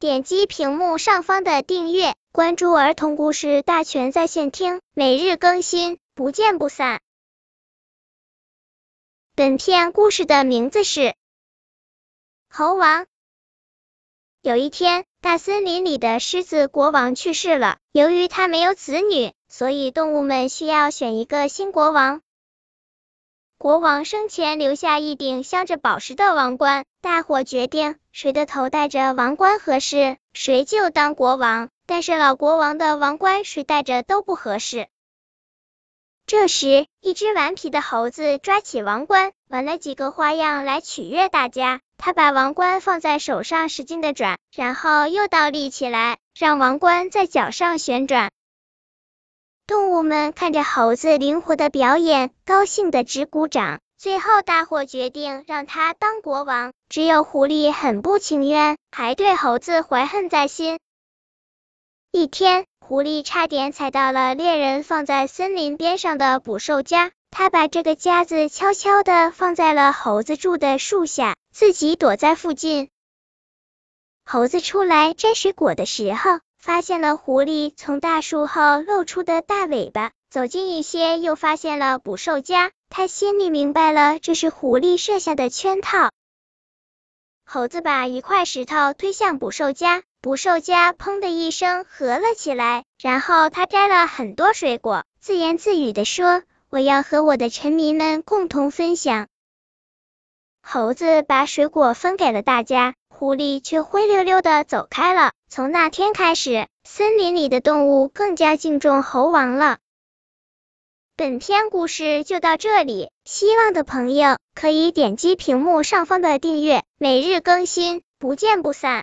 点击屏幕上方的订阅，关注儿童故事大全在线听，每日更新，不见不散。本片故事的名字是《猴王》。有一天，大森林里的狮子国王去世了，由于他没有子女，所以动物们需要选一个新国王。国王生前留下一顶镶着宝石的王冠，大伙决定谁的头戴着王冠合适，谁就当国王。但是老国王的王冠谁戴着都不合适。这时，一只顽皮的猴子抓起王冠，玩了几个花样来取悦大家。他把王冠放在手上，使劲的转，然后又倒立起来，让王冠在脚上旋转。动物们看着猴子灵活的表演，高兴的直鼓掌。最后，大伙决定让他当国王。只有狐狸很不情愿，还对猴子怀恨在心。一天，狐狸差点踩到了猎人放在森林边上的捕兽夹，他把这个夹子悄悄的放在了猴子住的树下，自己躲在附近。猴子出来摘水果的时候。发现了狐狸从大树后露出的大尾巴，走近一些又发现了捕兽夹，他心里明白了这是狐狸设下的圈套。猴子把一块石头推向捕兽夹，捕兽夹砰的一声合了起来，然后他摘了很多水果，自言自语的说：“我要和我的臣民们共同分享。”猴子把水果分给了大家。狐狸却灰溜溜的走开了。从那天开始，森林里的动物更加敬重猴王了。本篇故事就到这里，希望的朋友可以点击屏幕上方的订阅，每日更新，不见不散。